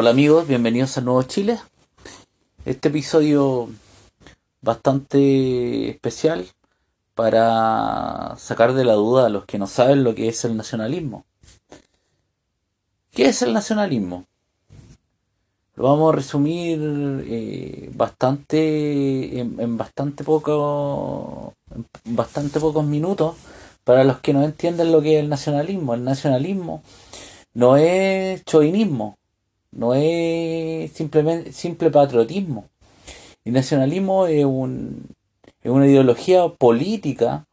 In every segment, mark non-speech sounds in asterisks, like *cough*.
Hola amigos, bienvenidos a Nuevo Chile. Este episodio bastante especial para sacar de la duda a los que no saben lo que es el nacionalismo. ¿Qué es el nacionalismo? Lo vamos a resumir eh, bastante en, bastante poco en bastante pocos minutos para los que no entienden lo que es el nacionalismo. El nacionalismo no es chauvinismo, no es simplemente simple patriotismo. El nacionalismo es, un, es una ideología política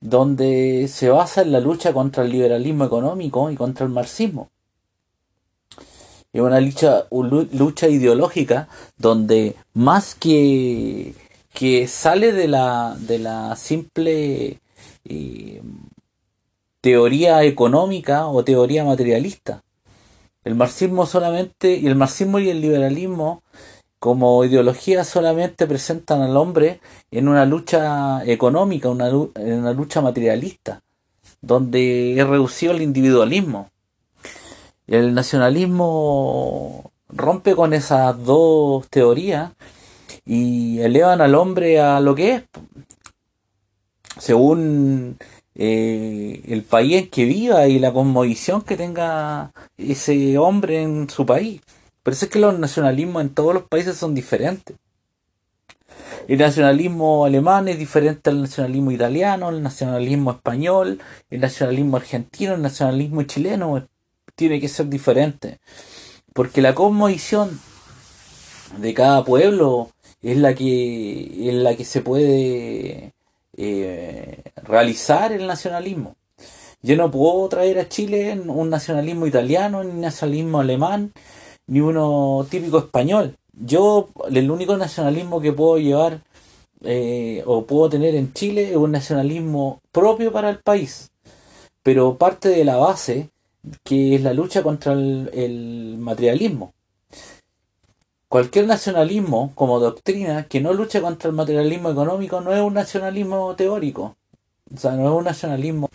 donde se basa en la lucha contra el liberalismo económico y contra el marxismo. Es una lucha, lucha ideológica donde más que, que sale de la, de la simple eh, teoría económica o teoría materialista. El marxismo solamente, y el marxismo y el liberalismo como ideología solamente presentan al hombre en una lucha económica, una, en una lucha materialista, donde es reducido el individualismo. El nacionalismo rompe con esas dos teorías y elevan al hombre a lo que es, según eh, el país en que viva y la cosmovisión que tenga ese hombre en su país. Por eso es que los nacionalismos en todos los países son diferentes. El nacionalismo alemán es diferente al nacionalismo italiano, el nacionalismo español, el nacionalismo argentino, el nacionalismo chileno. Tiene que ser diferente. Porque la cosmovisión de cada pueblo es la que, es la que se puede eh, realizar el nacionalismo. Yo no puedo traer a Chile un nacionalismo italiano, ni un nacionalismo alemán, ni uno típico español. Yo, el único nacionalismo que puedo llevar eh, o puedo tener en Chile es un nacionalismo propio para el país, pero parte de la base que es la lucha contra el materialismo. Cualquier nacionalismo como doctrina que no luche contra el materialismo económico no es un nacionalismo teórico, o sea, no es un nacionalismo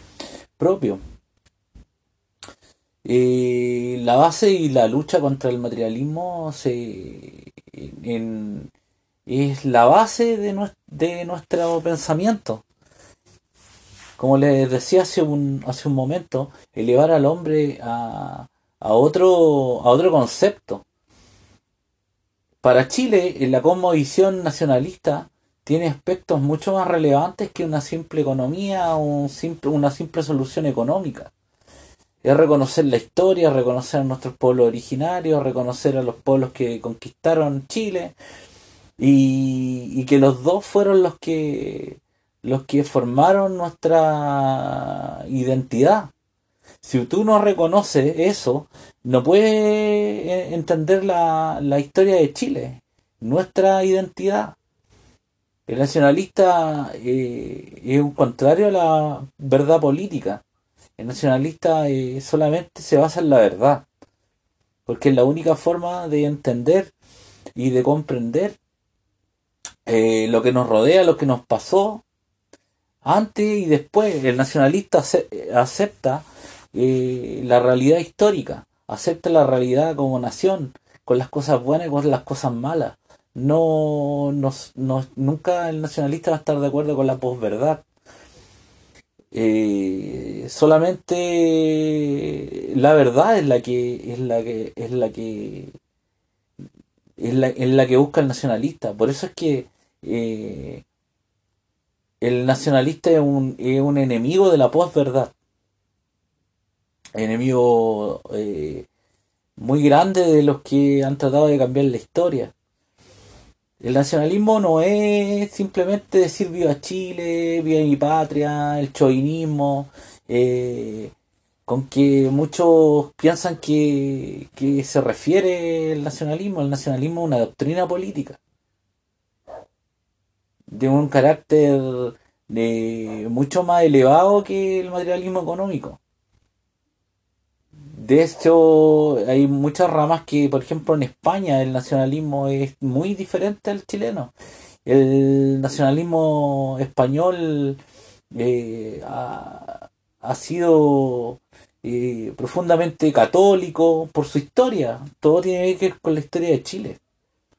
propio. Eh, la base y la lucha contra el materialismo se, es la base de, de nuestro pensamiento. Como les decía hace un, hace un momento, elevar al hombre a, a, otro, a otro concepto para Chile, la cosmovisión nacionalista tiene aspectos mucho más relevantes que una simple economía o simple, una simple solución económica. Es reconocer la historia, reconocer a nuestros pueblos originarios, reconocer a los pueblos que conquistaron Chile y, y que los dos fueron los que los que formaron nuestra identidad. Si tú no reconoces eso, no puedes eh, entender la, historia de Chile, nuestra identidad. El nacionalista eh, es un contrario a la verdad política. El nacionalista eh, solamente se basa en la verdad, porque es la única forma de entender y de comprender lo que nos rodea, lo que nos pasó antes y después. El nacionalista acepta eh, la realidad histórica, acepta la realidad como nación, con las cosas buenas y con las cosas malas. No, no, nunca el nacionalista va a estar de acuerdo con la posverdad. Eh, solamente la verdad es la que es la que es la que es la, la que busca el nacionalista. Por eso es que eh, el nacionalista es un, es un enemigo de la posverdad enemigo eh, muy grande de los que han tratado de cambiar la historia. El nacionalismo no es simplemente decir viva Chile, viva mi patria, el chauvinismo, eh, con que muchos piensan que, que se refiere el nacionalismo. El nacionalismo es una doctrina política de un carácter de mucho más elevado que el materialismo económico. De hecho, hay muchas ramas que, por ejemplo, en España el nacionalismo es muy diferente al chileno. El nacionalismo español eh, ha, sido eh, profundamente católico por su historia. Todo tiene que ver con la historia de Chile.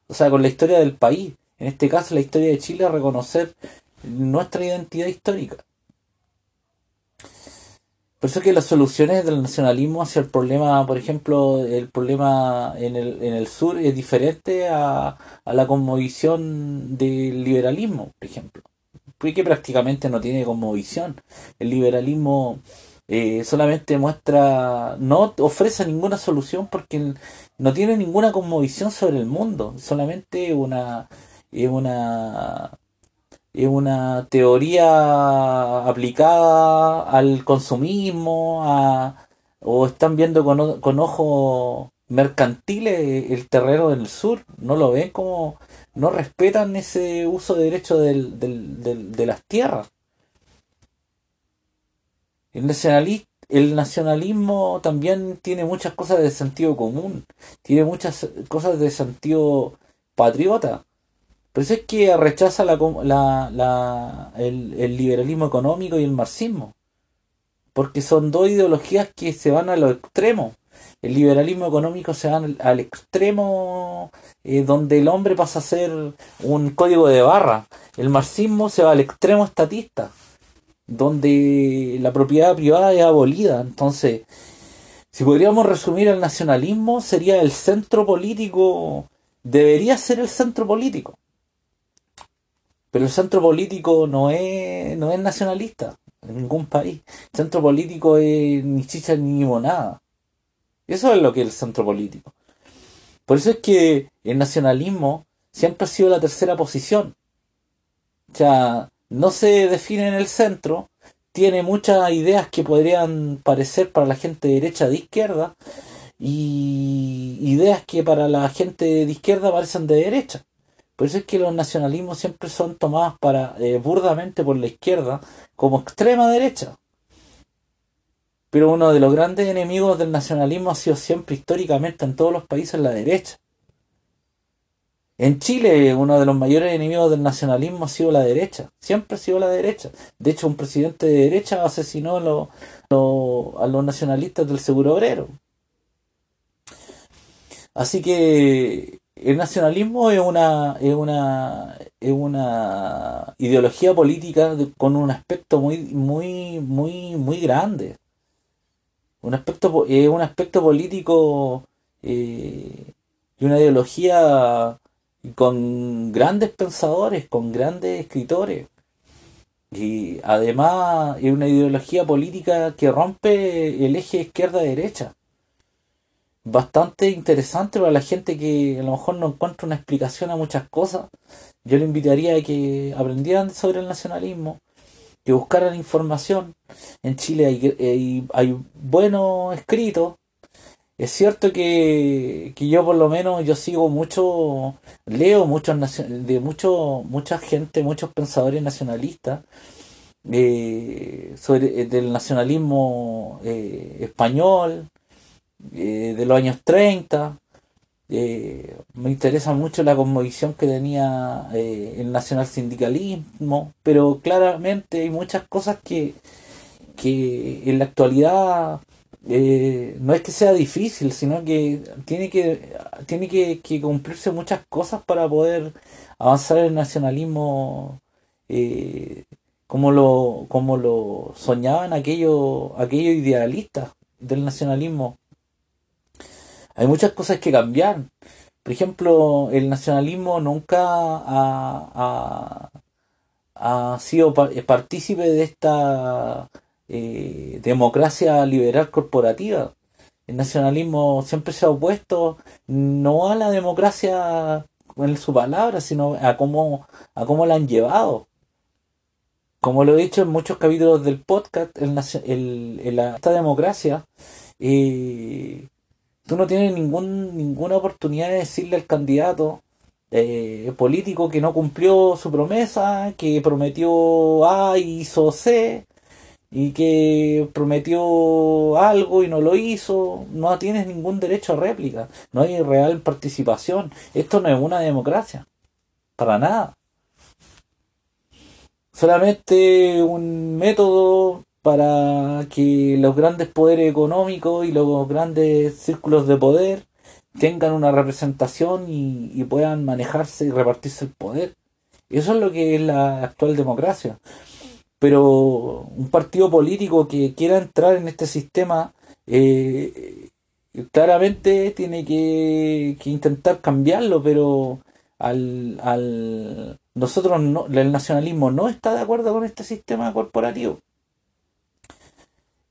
O sea, con la historia del país. En este caso, la historia de Chile, reconocer nuestra identidad histórica. Por eso que las soluciones del nacionalismo hacia el problema, por ejemplo, el problema en el, en el sur es diferente a, a la conmovisión del liberalismo, por ejemplo. Porque prácticamente no tiene conmovisión. El liberalismo eh, solamente muestra, no ofrece ninguna solución porque no tiene ninguna conmovisión sobre el mundo, solamente una, es una, es una teoría aplicada al consumismo, a, o están viendo con, con ojos mercantiles el terreno del sur, no lo ven como, no respetan ese uso de derecho del, del, de las tierras. El nacionalismo también tiene muchas cosas de sentido común, tiene muchas cosas de sentido patriota. Por eso es que rechaza la, la, el, el, liberalismo económico y el marxismo. Porque son dos ideologías que se van a los extremos. El liberalismo económico se va al, extremo eh, donde el hombre pasa a ser un código de barra. El marxismo se va al extremo estatista donde la propiedad privada es abolida. Entonces, si podríamos resumir el nacionalismo, sería el centro político, debería ser el centro político. Pero el centro político no es, no es nacionalista en ningún país. El centro político es ni chicha ni limonada. Eso es lo que es el centro político. Por eso es que el nacionalismo siempre ha sido la tercera posición. O sea, no se define en el centro, tiene muchas ideas que podrían parecer para la gente de derecha de izquierda y ideas que para la gente de izquierda parecen de derecha. Por eso es que los nacionalismos siempre son tomados para eh, burdamente por la izquierda como extrema derecha. Pero uno de los grandes enemigos del nacionalismo ha sido siempre históricamente en todos los países la derecha. En Chile, uno de los mayores enemigos del nacionalismo ha sido la derecha. Siempre ha sido la derecha. De hecho, un presidente de derecha asesinó a, los nacionalistas del seguro obrero. Así que el nacionalismo es una, es una, es una ideología política con un aspecto muy, muy, muy, muy grande. Un aspecto, es un aspecto político eh, y una ideología con grandes pensadores, con grandes escritores. Y además es una ideología política que rompe el eje izquierda-derecha. Bastante interesante para la gente que a lo mejor no encuentra una explicación a muchas cosas. Yo le invitaría a que aprendieran sobre el nacionalismo, que buscaran información. En Chile hay, hay, hay buenos escritos, es cierto que, yo por lo menos yo sigo mucho, leo muchos de mucho, mucha gente, muchos pensadores nacionalistas eh, sobre eh, del nacionalismo eh, español de los años 30. me interesa mucho la conmovisión que tenía el nacional sindicalismo, pero claramente hay muchas cosas que, que en la actualidad eh, no es que sea difícil, sino que tiene que, tiene que, cumplirse muchas cosas para poder avanzar el nacionalismo eh, como, lo, como lo soñaban aquellos, aquellos idealistas del nacionalismo. Hay muchas cosas que cambiar. Por ejemplo, el nacionalismo nunca ha, sido partícipe de esta eh, democracia liberal corporativa. El nacionalismo siempre se ha opuesto no a la democracia en su palabra, sino a cómo, a cómo la han llevado. Como lo he dicho en muchos capítulos del podcast, el, esta democracia, eh, tú no tienes ningún, ninguna oportunidad de decirle al candidato eh, político que no cumplió su promesa, que prometió A y hizo C, y que prometió algo y no lo hizo, no tienes ningún derecho a réplica, no hay real participación. Esto no es una democracia, para nada. Solamente un método para que los grandes poderes económicos y los grandes círculos de poder tengan una representación y, puedan manejarse y repartirse el poder. Eso es lo que es la actual democracia. Pero un partido político que quiera entrar en este sistema eh, claramente tiene que, intentar cambiarlo, pero al, al nosotros no, el nacionalismo no está de acuerdo con este sistema corporativo.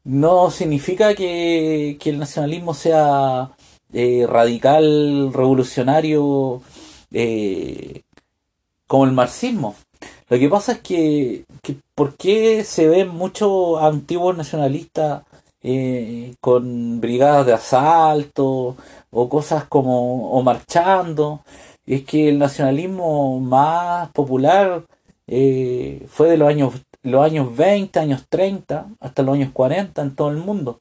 No significa que, que el nacionalismo sea eh, radical, revolucionario, eh, como el marxismo. Lo que pasa es que, que ¿por qué se ven muchos antiguos nacionalistas eh, con brigadas de asalto o cosas como, o marchando? Es que el nacionalismo más popular fue de los años, los años 20, años 30, hasta los años 40 en todo el mundo.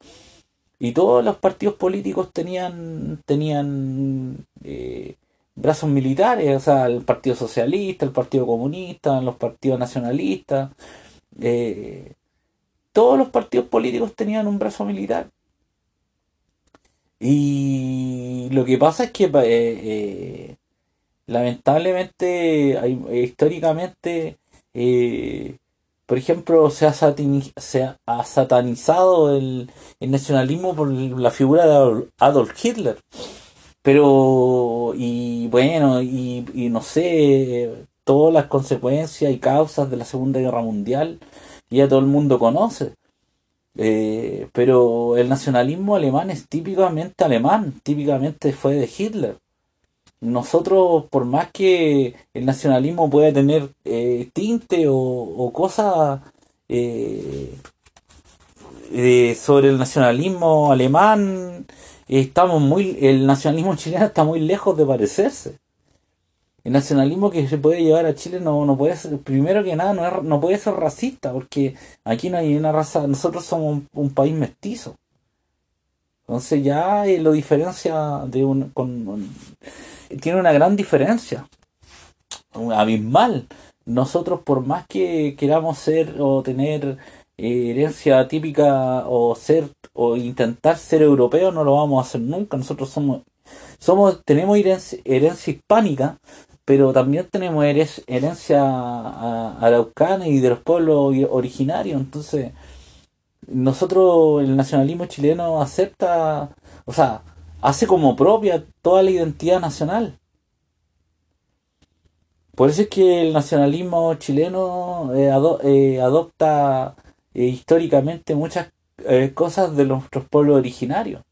Y todos los partidos políticos tenían, tenían eh, brazos militares, o sea, el Partido Socialista, el Partido Comunista, los partidos nacionalistas. Eh, todos los partidos políticos tenían un brazo militar. Y lo que pasa es que eh, lamentablemente, históricamente, por ejemplo, se ha, satanizado el, nacionalismo por la figura de Adolf Hitler. Pero, y bueno, y, no sé, todas las consecuencias y causas de la Segunda Guerra Mundial, ya todo el mundo conoce. Eh, pero el nacionalismo alemán es típicamente alemán, típicamente fue de Hitler nosotros, por más que el nacionalismo pueda tener eh, tinte o, cosas eh, sobre el nacionalismo alemán, estamos muy, el nacionalismo *laughs* chileno está muy lejos de parecerse. El nacionalismo que se puede llevar a Chile no, no puede ser, primero que nada, no, no puede ser racista, porque aquí no hay una raza, nosotros somos un, país mestizo. Entonces ya eh, lo diferencia de un, con, tiene una gran diferencia, abismal. Nosotros por más que queramos ser o tener eh, herencia típica o ser o intentar ser europeo no lo vamos a hacer nunca. Nosotros somos somos tenemos herencia, hispánica, pero también tenemos herencia araucana y de los pueblos originarios. Entonces, nosotros, el nacionalismo chileno acepta, o sea, hace como propia toda la identidad nacional. Por eso es que el nacionalismo chileno eh, eh, adopta eh, históricamente muchas cosas de nuestros pueblos originarios.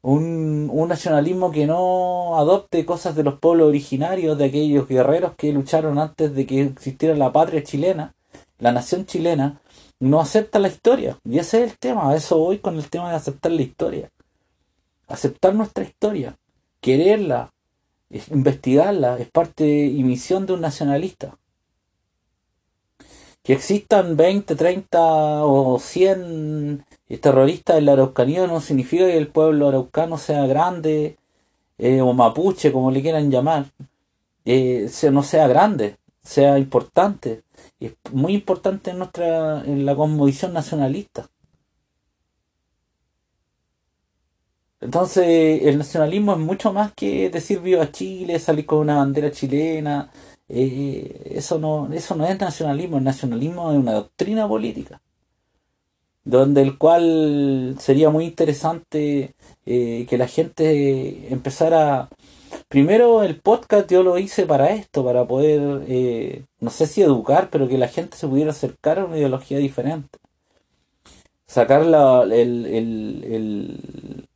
Un, un, nacionalismo que no adopte cosas de los pueblos originarios, de aquellos guerreros que lucharon antes de que existiera la patria chilena, la nación chilena, no acepta la historia. Y ese es el tema, a eso voy con el tema de aceptar la historia aceptar nuestra historia, quererla, investigarla, es parte y misión de un nacionalista. Que existan 20, 30 o 100 terroristas en la Araucanía no significa que el pueblo araucano sea grande eh, o mapuche, como le quieran llamar, eh, no sea grande, sea importante. Es muy importante en, nuestra, en la cosmovisión nacionalista. Entonces, el nacionalismo es mucho más que decir viva Chile, salir con una bandera chilena. Eh, eso, no, eso no es nacionalismo, el nacionalismo es una doctrina política. Donde el cual sería muy interesante eh, que la gente empezara. Primero, el podcast yo lo hice para esto, para poder, eh, no sé si educar, pero que la gente se pudiera acercar a una ideología diferente. Sacar la, el, el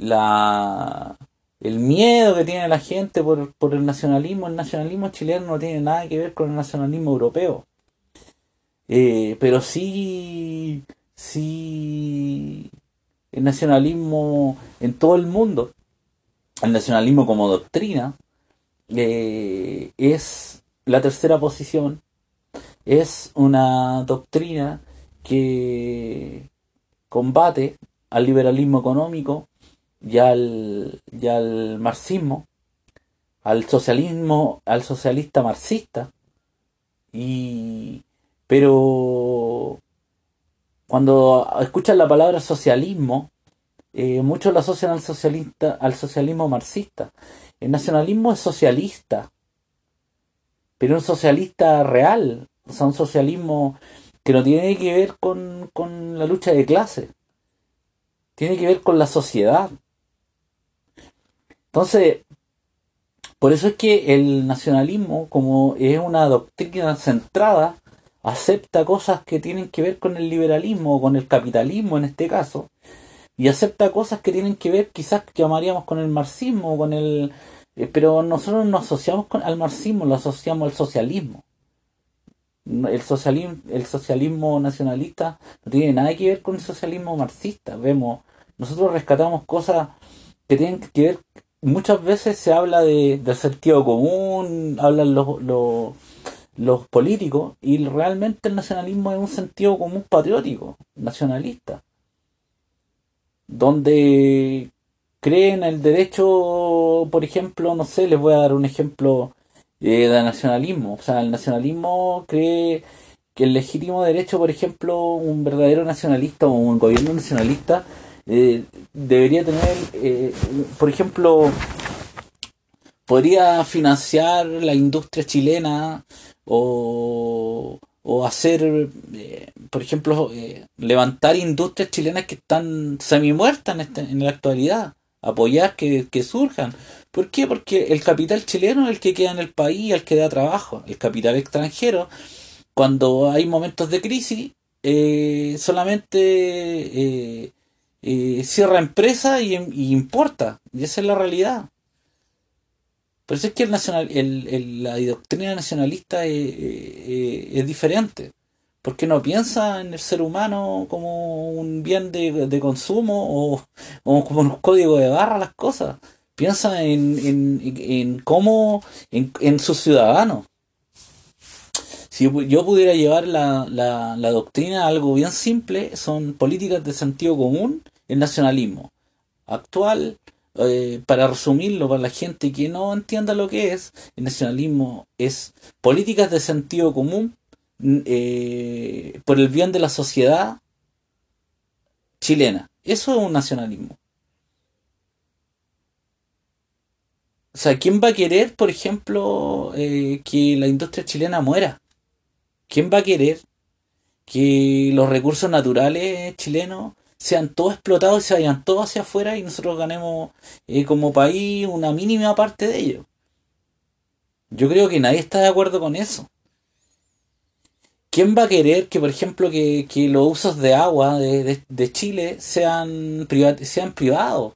la, el miedo que tiene la gente por, por el nacionalismo. El nacionalismo chileno no tiene nada que ver con el nacionalismo europeo. Eh, pero sí, sí, el nacionalismo en todo el mundo, el nacionalismo como doctrina, eh, es la tercera posición, es una doctrina que combate al liberalismo económico, y al, al marxismo, al socialismo, al socialista marxista, y, pero cuando escuchan la palabra socialismo, eh, muchos lo asocian al, socialista, al socialismo marxista. El nacionalismo es socialista, pero un socialista real, o sea, un socialismo que no tiene que ver con, con la lucha de clase, tiene que ver con la sociedad. Entonces, por eso es que el nacionalismo, como es una doctrina centrada, acepta cosas que tienen que ver con el liberalismo o con el capitalismo en este caso, y acepta cosas que tienen que ver quizás llamaríamos con el marxismo, con el eh, pero nosotros nos asociamos con, al marxismo, lo asociamos al socialismo. El socialismo, el socialismo nacionalista no tiene nada que ver con el socialismo marxista. Vemos, nosotros rescatamos cosas que tienen que ver, muchas veces se habla de, del sentido común, hablan los, los, los políticos, y realmente el nacionalismo es un sentido común patriótico, nacionalista, donde creen el derecho, por ejemplo, no sé, les voy a dar un ejemplo eh, de nacionalismo. O sea, el nacionalismo cree que el legítimo derecho, por ejemplo, un verdadero nacionalista o un gobierno nacionalista eh, debería tener, eh, por ejemplo, podría financiar la industria chilena o, o hacer, por ejemplo, levantar industrias chilenas que están semi muertas en, este, en la actualidad apoyar que, surjan. ¿Por qué? Porque el capital chileno es el que queda en el país, el que da trabajo. El capital extranjero, cuando hay momentos de crisis, eh, solamente eh, eh, cierra empresa y, importa. Y esa es la realidad. Por eso es que el nacional, el, la doctrina nacionalista es diferente porque no piensa en el ser humano como un bien de, consumo o, como un código de barra las cosas. Piensa en, en, en cómo, en, en sus ciudadanos. Si yo pudiera llevar la, la, la doctrina a algo bien simple, son políticas de sentido común, el nacionalismo actual, eh, para resumirlo para la gente que no entienda lo que es, el nacionalismo es políticas de sentido común eh, por el bien de la sociedad chilena. Eso es un nacionalismo. O sea, ¿quién va a querer, por ejemplo, eh, que la industria chilena muera? ¿Quién va a querer que los recursos naturales chilenos sean todos explotados y se vayan todos hacia afuera y nosotros ganemos eh, como país una mínima parte de ello? Yo creo que nadie está de acuerdo con eso. ¿Quién va a querer que, por ejemplo, que, los usos de agua de, Chile sean, sean privados?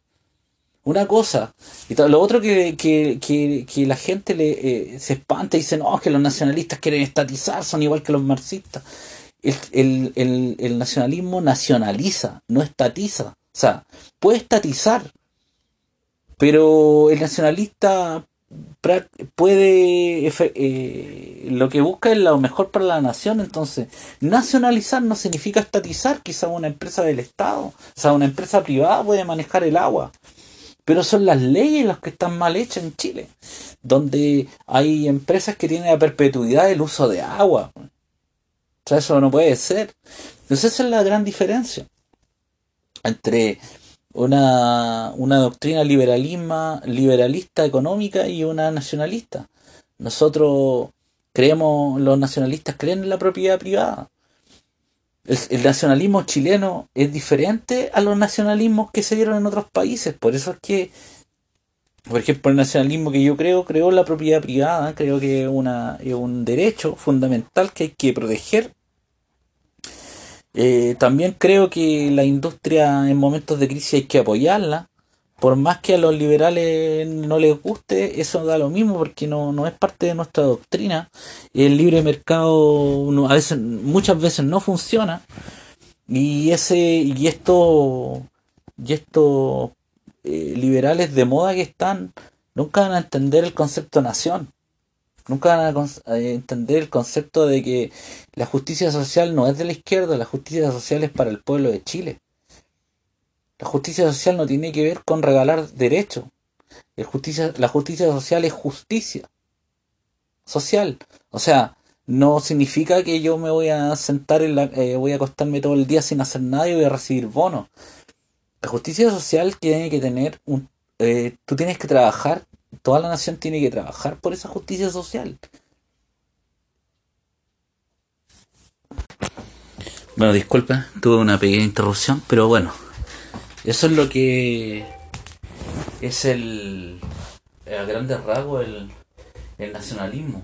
Una cosa. Y lo otro que, que, la gente le, eh, se espanta y dice, no, que los nacionalistas quieren estatizar, son igual que los marxistas. El, el nacionalismo nacionaliza, no estatiza. O sea, puede estatizar, pero el nacionalista puede eh, lo que busca es lo mejor para la nación entonces nacionalizar no significa estatizar quizá una empresa del estado o sea una empresa privada puede manejar el agua pero son las leyes las que están mal hechas en Chile donde hay empresas que tienen a perpetuidad el uso de agua o sea eso no puede ser entonces esa es la gran diferencia entre una, una doctrina liberalista económica y una nacionalista. Nosotros creemos, los nacionalistas creen en la propiedad privada. El, nacionalismo chileno es diferente a los nacionalismos que se dieron en otros países. Por eso es que, por ejemplo, el nacionalismo que yo creo, creo la propiedad privada, creo que una, es un derecho fundamental que hay que proteger eh, también creo que la industria en momentos de crisis hay que apoyarla. Por más que a los liberales no les guste, eso da lo mismo porque no, no es parte de nuestra doctrina. El libre mercado a veces, muchas veces no funciona. Y ese, y esto, y estos eh, liberales de moda que están, nunca van a entender el concepto nación. Nunca van a entender el concepto de que la justicia social no es de la izquierda, la justicia social es para el pueblo de Chile. La justicia social no tiene que ver con regalar derechos. La justicia, la justicia social es justicia social. O sea, no significa que yo me voy a sentar en la, eh, voy a acostarme todo el día sin hacer nada y voy a recibir bonos. La justicia social tiene que tener un, eh, tú tienes que trabajar, toda la nación tiene que trabajar por esa justicia social. Bueno, disculpa, tuve una pequeña interrupción, pero bueno, eso es lo que es el, a grandes rasgos el, el nacionalismo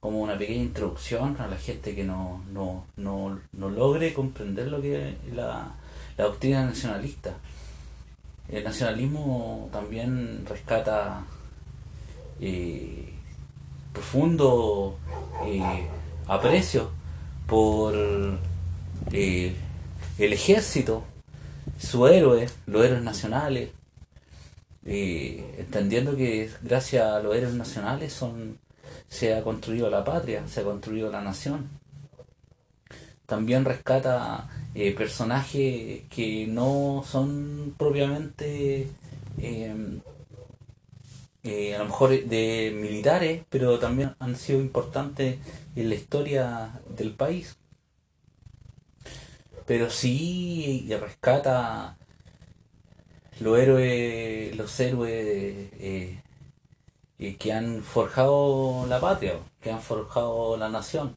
como una pequeña introducción a la gente que no, no, no, no logre comprender lo que es la, doctrina nacionalista. El nacionalismo también rescata eh, profundo eh, aprecio por eh, el ejército, su héroe, los héroes nacionales, entendiendo que gracias a los héroes nacionales son se ha construido la patria, se ha construido la nación. También rescata eh, personajes que no son propiamente em, eh, a lo mejor de militares, pero también han sido importantes en la historia del país. Pero sí rescata los héroes, los héroes eh, que han forjado la patria, que han forjado la nación.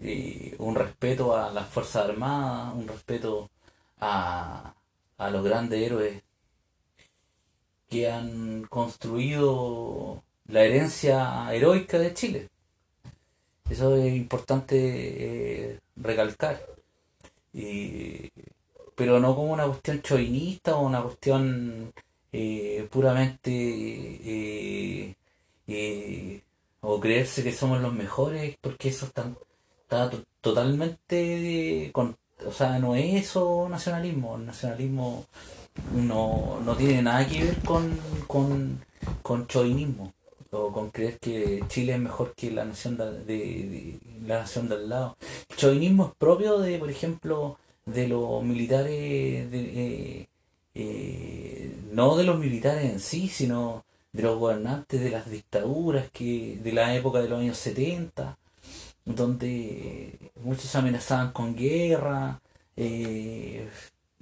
Y un respeto a las Fuerzas Armadas, un respeto a, a los grandes héroes que han construido la herencia heroica de Chile. Eso es importante eh, recalcar. pero no como una cuestión chauvinista o una cuestión eh, puramente eh, eh, o creerse que somos los mejores porque eso está, totalmente con, o sea no es eso nacionalismo el nacionalismo no, no tiene nada que ver con, con, con chauvinismo o con creer que Chile es mejor que la nación de, la nación del lado. El chauvinismo es propio de por ejemplo de los militares de, eh, no de los militares en sí, sino de los gobernantes de las dictaduras que de la época de los años 70, donde muchos amenazaban con guerra. Eh,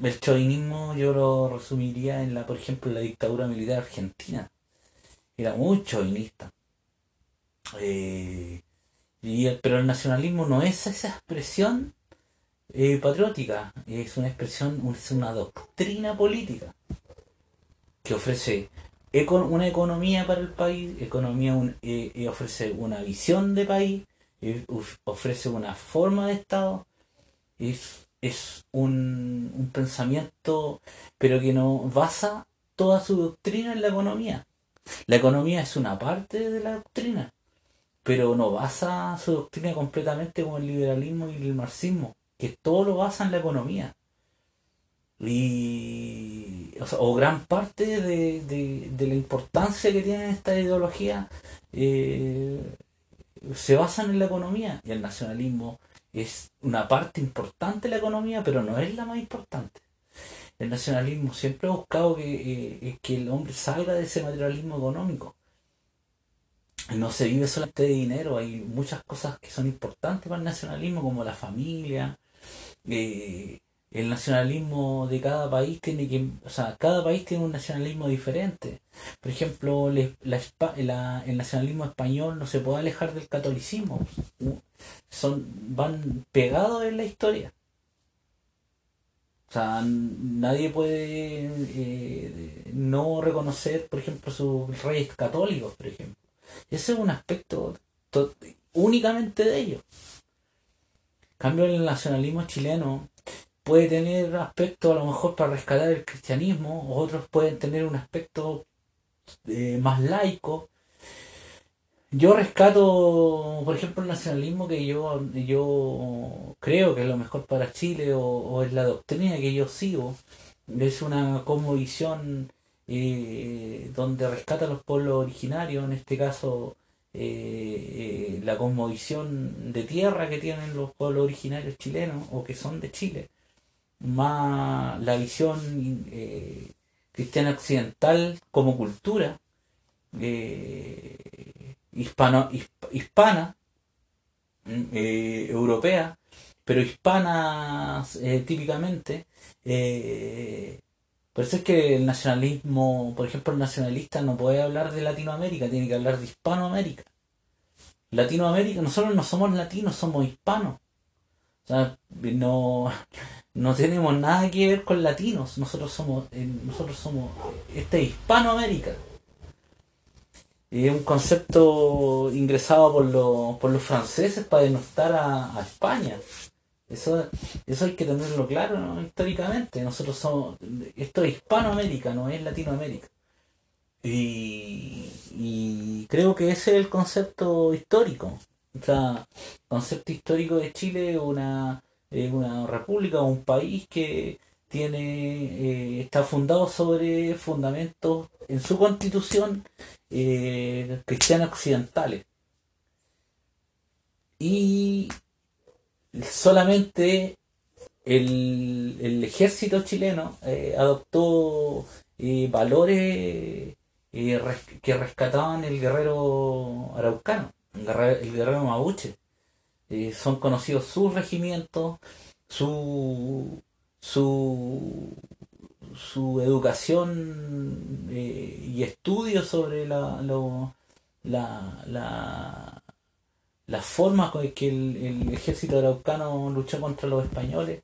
el chauvinismo yo lo resumiría en la, por ejemplo, la dictadura militar argentina. Era muy chauvinista. Eh, y, pero el nacionalismo no es esa expresión eh, patriótica, es una expresión, es una doctrina política que ofrece una economía para el país, economía eh, eh, ofrece una visión de país, ofrece una forma de Estado, es, es un, pensamiento, pero que no basa toda su doctrina en la economía. La economía es una parte de la doctrina, pero no basa su doctrina completamente como el liberalismo y el marxismo que todo lo basa en la economía. Y, o, gran parte de, la importancia que tiene esta ideología eh, se basan en la economía. Y el nacionalismo es una parte importante de la economía, pero no es la más importante. El nacionalismo siempre ha buscado que, eh, que el hombre salga de ese materialismo económico. No se vive solamente de dinero, hay muchas cosas que son importantes para el nacionalismo, como la familia, eh, el nacionalismo de cada país tiene que, o sea, cada país tiene un nacionalismo diferente. Por ejemplo, el nacionalismo español no se puede alejar del catolicismo. Son, van pegados en la historia. O sea, nadie puede eh, no reconocer, por ejemplo, sus reyes católicos, por ejemplo. Ese es un aspecto únicamente de ellos cambio, el nacionalismo chileno puede tener aspectos a lo mejor para rescatar el cristianismo, otros pueden tener un aspecto eh, más laico. Yo rescato, por ejemplo, el nacionalismo que yo, yo creo que es lo mejor para Chile o, es la doctrina que yo sigo. Es una cosmovisión eh, donde rescata los pueblos originarios, en este caso eh, la cosmovisión de tierra que tienen los pueblos originarios chilenos o que son de Chile, más la visión eh, cristiana occidental como cultura eh, hispano, hispana, mm, eh, europea, pero hispana típicamente. por eso es que el nacionalismo, por ejemplo, el nacionalista no puede hablar de Latinoamérica, tiene que hablar de Hispanoamérica. Latinoamérica, nosotros no somos latinos, somos hispanos. O sea, no, no tenemos nada que ver con latinos, nosotros somos, nosotros somos, este Hispanoamérica. Es un concepto ingresado por, los, por los franceses para denostar a, España. Eso, eso hay que tenerlo claro históricamente. Nosotros somos, esto es Hispanoamérica, no es Latinoamérica. Y, creo que ese es el concepto histórico. O sea, concepto histórico de Chile una, una república, un país que tiene eh, está fundado sobre fundamentos en su constitución eh, cristianos occidentales. Y solamente el, ejército chileno eh, adoptó valores que rescataban el guerrero araucano, el guerrero, mapuche. Eh, son conocidos sus regimientos, su, su, su educación eh, y estudios sobre la, la, la, la forma con que el, ejército araucano luchó contra los españoles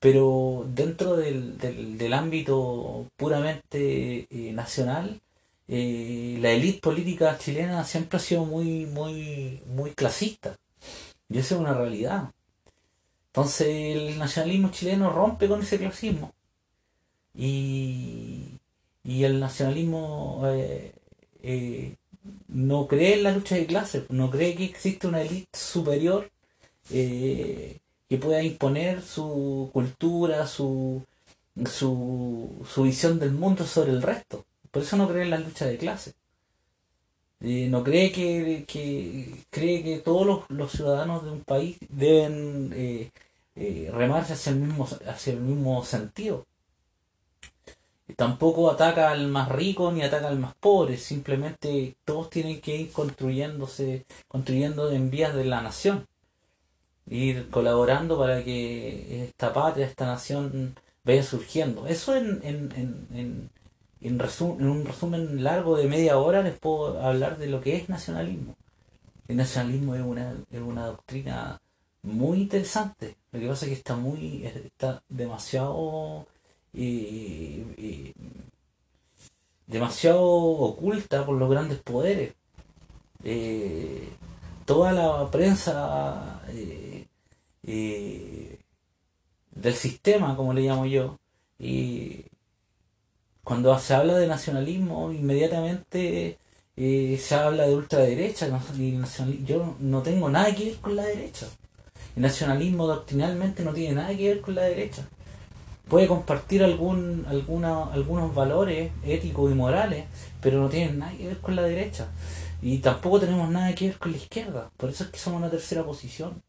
pero dentro del, del, ámbito puramente eh, nacional la élite política chilena siempre ha sido muy, muy, muy clasista. Y eso es una realidad. Entonces el nacionalismo chileno rompe con ese clasismo. Y, el nacionalismo eh, eh, no cree en la lucha de clases, no cree que existe una élite superior que pueda imponer su cultura, su, su, su visión del mundo sobre el resto. Por eso no cree en la lucha de clases. No cree que, cree que todos los, ciudadanos de un país deben eh, eh, remarse hacia el mismo hacia el mismo sentido. Tampoco ataca al más rico ni ataca al más pobre simplemente todos tienen que ir construyéndose construyendo en vías de la nación. Ir colaborando para que esta patria esta nación vaya surgiendo. Eso en, en en, en un resumen largo de media hora les puedo hablar de lo que es nacionalismo. El nacionalismo es una, es una doctrina muy interesante. Lo que pasa es que está muy, está demasiado, eh, eh, demasiado oculta por los grandes poderes. Eh, toda la prensa del sistema, como le llamo yo, y cuando se habla de nacionalismo, inmediatamente eh, se habla de ultraderecha. yo no tengo nada que ver con la derecha. El nacionalismo doctrinalmente no tiene nada que ver con la derecha. Puede compartir algún, alguna, algunos valores éticos y morales, pero no tiene nada que ver con la derecha. Y tampoco tenemos nada que ver con la izquierda. Por eso es que somos una tercera posición.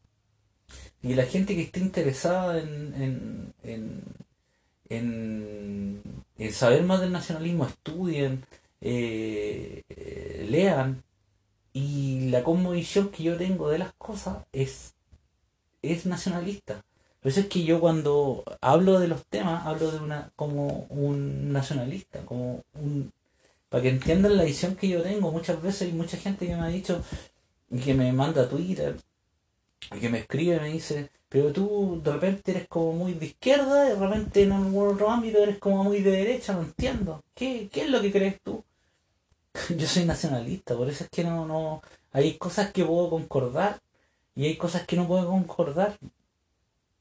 Y la gente que esté interesada en, en en, saber más del nacionalismo, estudien, eh, lean, y la conmovisión que yo tengo de las cosas es, es nacionalista. Por eso es que yo cuando hablo de los temas, hablo de una como un nacionalista, como un para que entiendan la visión que yo tengo. Muchas veces hay mucha gente que me ha dicho, que me manda a Twitter, que me escribe, me dice, pero tú de repente eres como muy de izquierda, y de repente en algún otro ámbito eres como muy de derecha, no entiendo. ¿Qué, es lo que crees tú? *laughs* Yo soy nacionalista, por eso es que no, no, hay cosas que puedo concordar y hay cosas que no puedo concordar.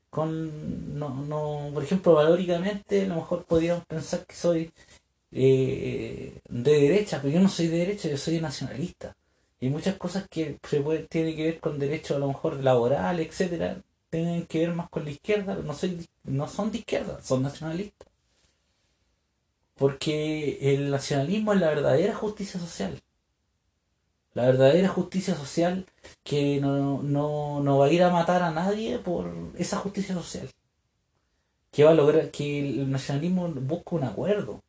Con, no, no, por ejemplo, valóricamente a lo mejor podríamos pensar que soy eh, de derecha, pero yo no soy de derecha, yo soy nacionalista. Y muchas cosas que se tienen que ver con derechos a lo mejor laboral, etcétera, tienen que ver más con la izquierda, no, soy, no son de izquierda, son nacionalistas. Porque el nacionalismo es la verdadera justicia social. La verdadera justicia social que no, no, va a ir a matar a nadie por esa justicia social. Que va a lograr que el nacionalismo busca un acuerdo.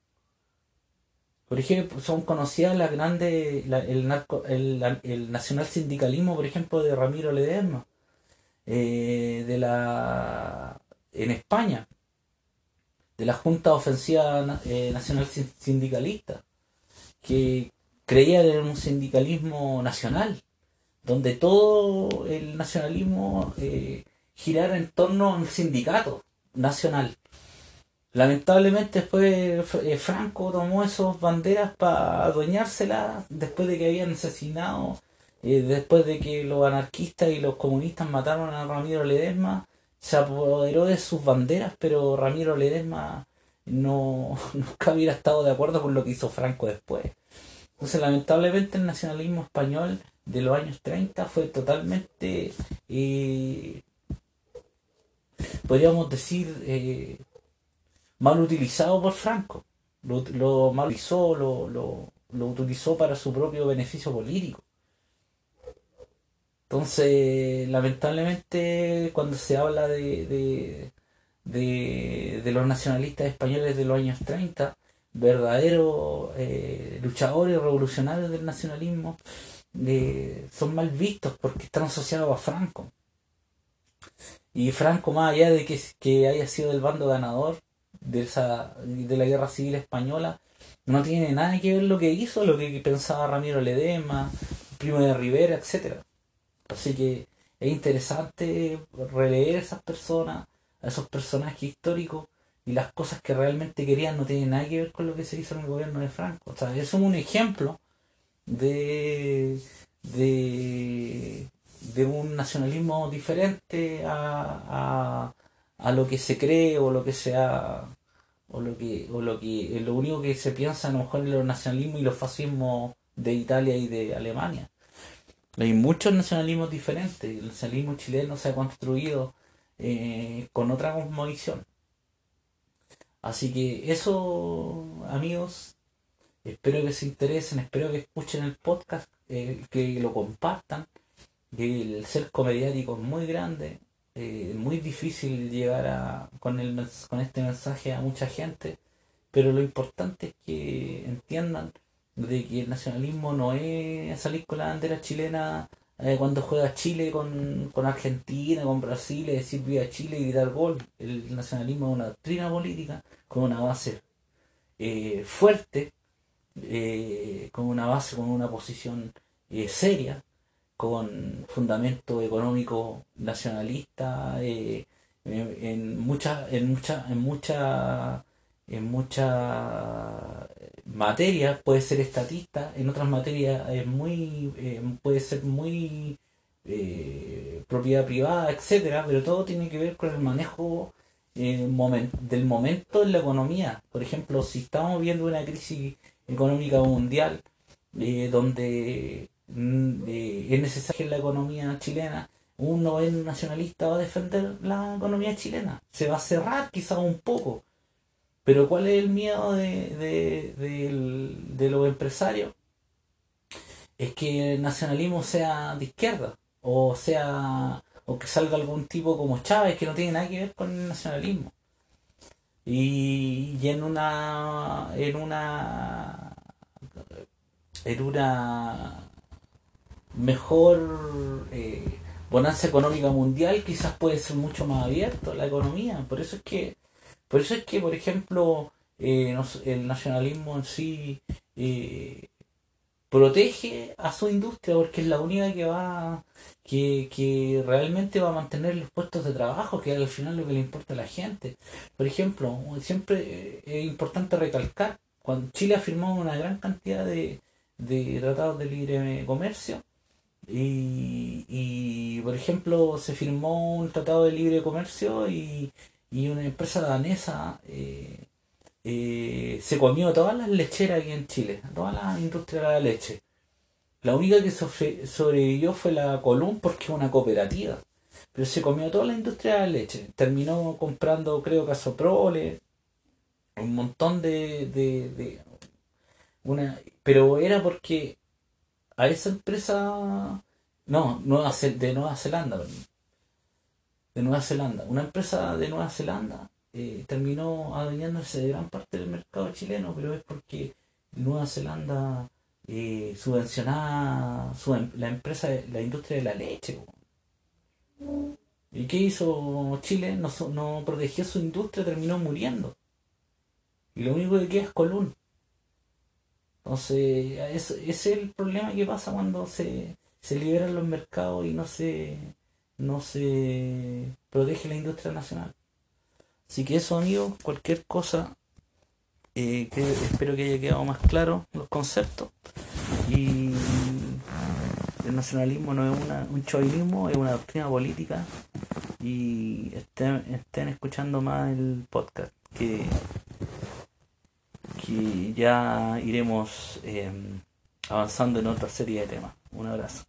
Por ejemplo, son conocidas las grandes, el, narco, el, el, nacional sindicalismo, por ejemplo, de Ramiro Ledesma, eh, de la, en España, de la Junta Ofensiva eh, Nacional Sindicalista, que creía en un sindicalismo nacional, donde todo el nacionalismo eh, girara en torno al sindicato nacional. Lamentablemente después Franco tomó esas banderas para adueñárselas después de que habían asesinado, eh, después de que los anarquistas y los comunistas mataron a Ramiro Ledesma, se apoderó de sus banderas, pero Ramiro Ledesma no, *laughs* nunca hubiera estado de acuerdo con lo que hizo Franco después. Entonces lamentablemente el nacionalismo español de los años 30 fue totalmente, eh, podríamos decir, mal utilizado por Franco. Lo, lo mal utilizó, lo, lo, utilizó para su propio beneficio político. Entonces, lamentablemente, cuando se habla de, de, los nacionalistas españoles de los años 30, verdaderos eh, luchadores revolucionarios del nacionalismo, eh, son mal vistos porque están asociados a Franco. Y Franco, más allá de que, que haya sido el bando ganador, de, esa, de la guerra civil española no tiene nada que ver lo que hizo, lo que pensaba Ramiro Ledema Primo de Rivera, etcétera. Así que es interesante releer a esas personas, a esos personajes históricos y las cosas que realmente querían no tienen nada que ver con lo que se hizo en el gobierno de Franco. O sea, es un ejemplo de, de, de un nacionalismo diferente a, a lo que se cree o lo que sea o lo que o lo que lo único que se piensa a lo mejor en los nacionalismos y los fascismos de Italia y de Alemania hay muchos nacionalismos diferentes. El nacionalismo chileno se ha construido eh, con otra cosmovisión. Así que eso amigos espero que se interesen espero que escuchen el podcast eh, que lo compartan el ser mediático es muy grande eh, muy difícil llegar a, con, el, con este mensaje a mucha gente, pero lo importante es que entiendan de que el nacionalismo no es salir con la bandera chilena eh, cuando juega Chile con, con, Argentina, con Brasil, es decir viva Chile y gritar gol. El nacionalismo es una doctrina política con una base eh, fuerte, con una base, con una posición seria, con fundamento económico nacionalista eh, en muchas en muchas en muchas en muchas materias puede ser estatista en otras materias es muy eh, puede ser muy eh, propiedad privada etcétera pero todo tiene que ver con el manejo del momento en la economía por ejemplo si estamos viendo una crisis económica mundial donde Mm, es necesario en la economía chilena, un noveno nacionalista va a defender la economía chilena. Se va a cerrar quizás un poco. Pero ¿cuál es el miedo de, de, los empresarios? Es que el nacionalismo sea de izquierda o sea o que salga algún tipo como Chávez que no tiene nada que ver con el nacionalismo. Y, y en una en una en una mejor eh, bonanza económica mundial, quizás puede ser mucho más abierto la economía. Por eso es que, por eso es que, por ejemplo, eh, el nacionalismo en sí eh, protege a su industria porque es la única que va, que, que realmente va a mantener los puestos de trabajo, que es al final lo que le importa a la gente. Por ejemplo, siempre es importante recalcar, cuando Chile ha firmado una gran cantidad de, de tratados de libre comercio, y, y, por ejemplo, se firmó un tratado de libre comercio y, una empresa danesa eh, eh, se comió todas las lecheras aquí en Chile, todas las industrias de la leche. La única que sobrevivió fue la Column porque es una cooperativa. Pero se comió toda la industria de la leche. Terminó comprando, creo, Casoprole, un montón de, de, de una, pero era porque a esa empresa, no, Nueva, de Nueva Zelanda, de Nueva Zelanda, una empresa de Nueva Zelanda eh, terminó adueñándose de gran parte del mercado chileno, pero es porque Nueva Zelanda eh, subvencionaba su, em, la empresa, la industria de la leche. ¿Y qué hizo Chile? No, no protegió su industria, terminó muriendo. Y lo único que queda es Colún. Entonces, ese es el problema que pasa cuando se, se liberan los mercados y no se, no se protege la industria nacional. Así que eso, amigos, cualquier cosa, eh, que espero que haya quedado más claro los conceptos. Y el nacionalismo no es una, un chauvinismo, es una doctrina política. Y estén, estén escuchando más el podcast, que, que ya iremos eh, avanzando en otra serie de temas. Un abrazo.